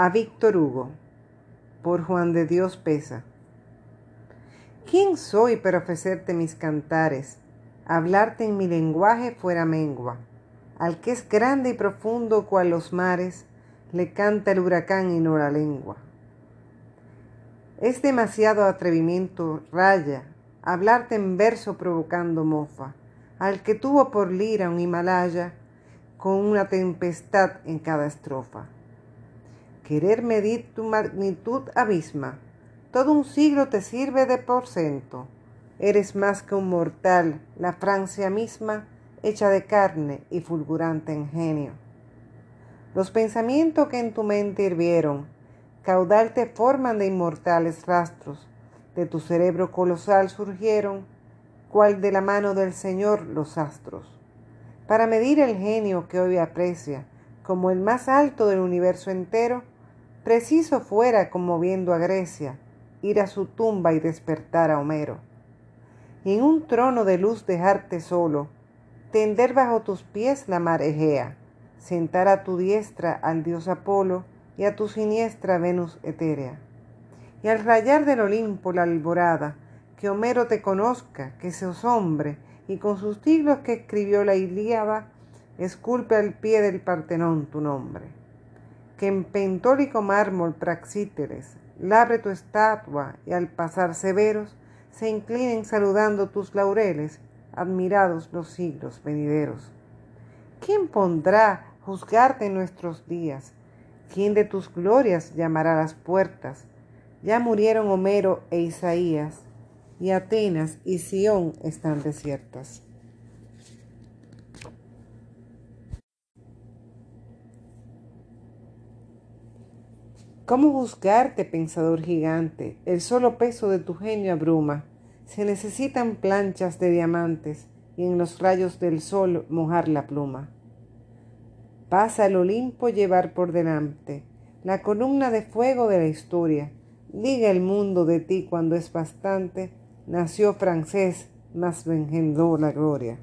A Víctor Hugo, por Juan de Dios Pesa. ¿Quién soy para ofrecerte mis cantares, hablarte en mi lenguaje fuera mengua? Al que es grande y profundo cual los mares, le canta el huracán y no la lengua. Es demasiado atrevimiento, raya, hablarte en verso provocando mofa, al que tuvo por lira un Himalaya con una tempestad en cada estrofa. Querer medir tu magnitud abisma. Todo un siglo te sirve de porcento. Eres más que un mortal, la Francia misma, hecha de carne y fulgurante en genio. Los pensamientos que en tu mente hirvieron, caudal te forman de inmortales rastros. De tu cerebro colosal surgieron, cual de la mano del Señor los astros. Para medir el genio que hoy aprecia, como el más alto del universo entero, Preciso fuera, como viendo a Grecia, ir a su tumba y despertar a Homero. Y en un trono de luz dejarte solo, tender bajo tus pies la mar Egea, sentar a tu diestra al dios Apolo y a tu siniestra Venus etérea. Y al rayar del Olimpo la alborada, que Homero te conozca, que seas hombre, y con sus siglos que escribió la Ilíada, esculpe al pie del Partenón tu nombre que en pentólico mármol praxíteres labre tu estatua y al pasar severos se inclinen saludando tus laureles, admirados los siglos venideros. ¿Quién pondrá juzgarte en nuestros días? ¿Quién de tus glorias llamará las puertas? Ya murieron Homero e Isaías, y Atenas y Sión están desiertas. ¿Cómo juzgarte, pensador gigante? El solo peso de tu genio abruma. Se necesitan planchas de diamantes y en los rayos del sol mojar la pluma. Pasa el Olimpo llevar por delante la columna de fuego de la historia. Diga el mundo de ti cuando es bastante. Nació francés, mas engendró la gloria.